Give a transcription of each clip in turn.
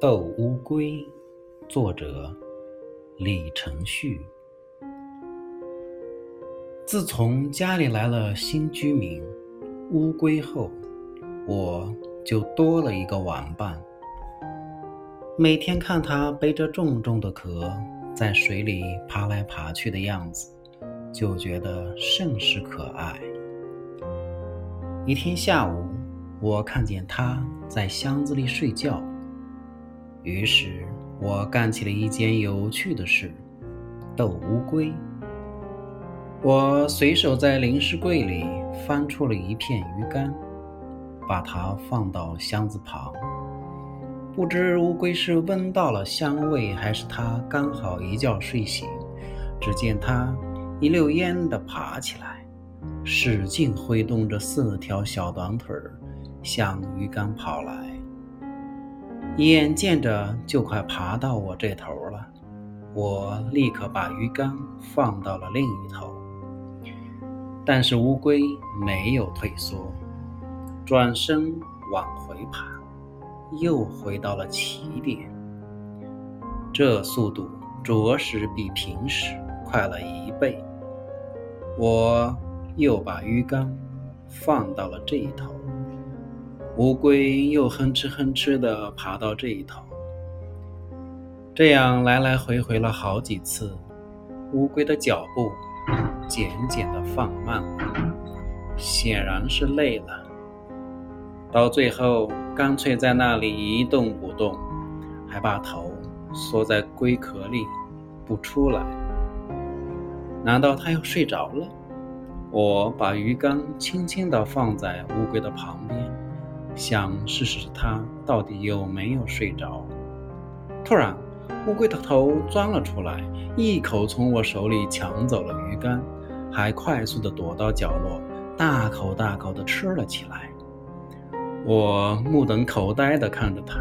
斗乌龟，作者李承旭。自从家里来了新居民乌龟后，我就多了一个玩伴。每天看它背着重重的壳在水里爬来爬去的样子，就觉得甚是可爱。一天下午，我看见它在箱子里睡觉。于是我干起了一件有趣的事——斗乌龟。我随手在零食柜里翻出了一片鱼干，把它放到箱子旁。不知乌龟是闻到了香味，还是它刚好一觉睡醒。只见它一溜烟地爬起来，使劲挥动着四条小短腿儿，向鱼竿跑来。眼见着就快爬到我这头了，我立刻把鱼竿放到了另一头。但是乌龟没有退缩，转身往回爬，又回到了起点。这速度着实比平时快了一倍。我又把鱼竿放到了这一头。乌龟又哼哧哼哧地爬到这一头，这样来来回回了好几次，乌龟的脚步渐渐地放慢了，显然是累了。到最后，干脆在那里一动不动，还把头缩在龟壳里不出来。难道它要睡着了？我把鱼竿轻轻地放在乌龟的旁边。想试试它到底有没有睡着。突然，乌龟的头钻了出来，一口从我手里抢走了鱼竿，还快速地躲到角落，大口大口地吃了起来。我目瞪口呆地看着它，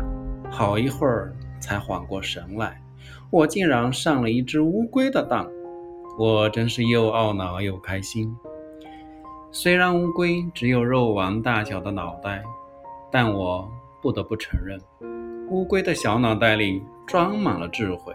好一会儿才缓过神来。我竟然上了一只乌龟的当，我真是又懊恼又开心。虽然乌龟只有肉丸大小的脑袋。但我不得不承认，乌龟的小脑袋里装满了智慧。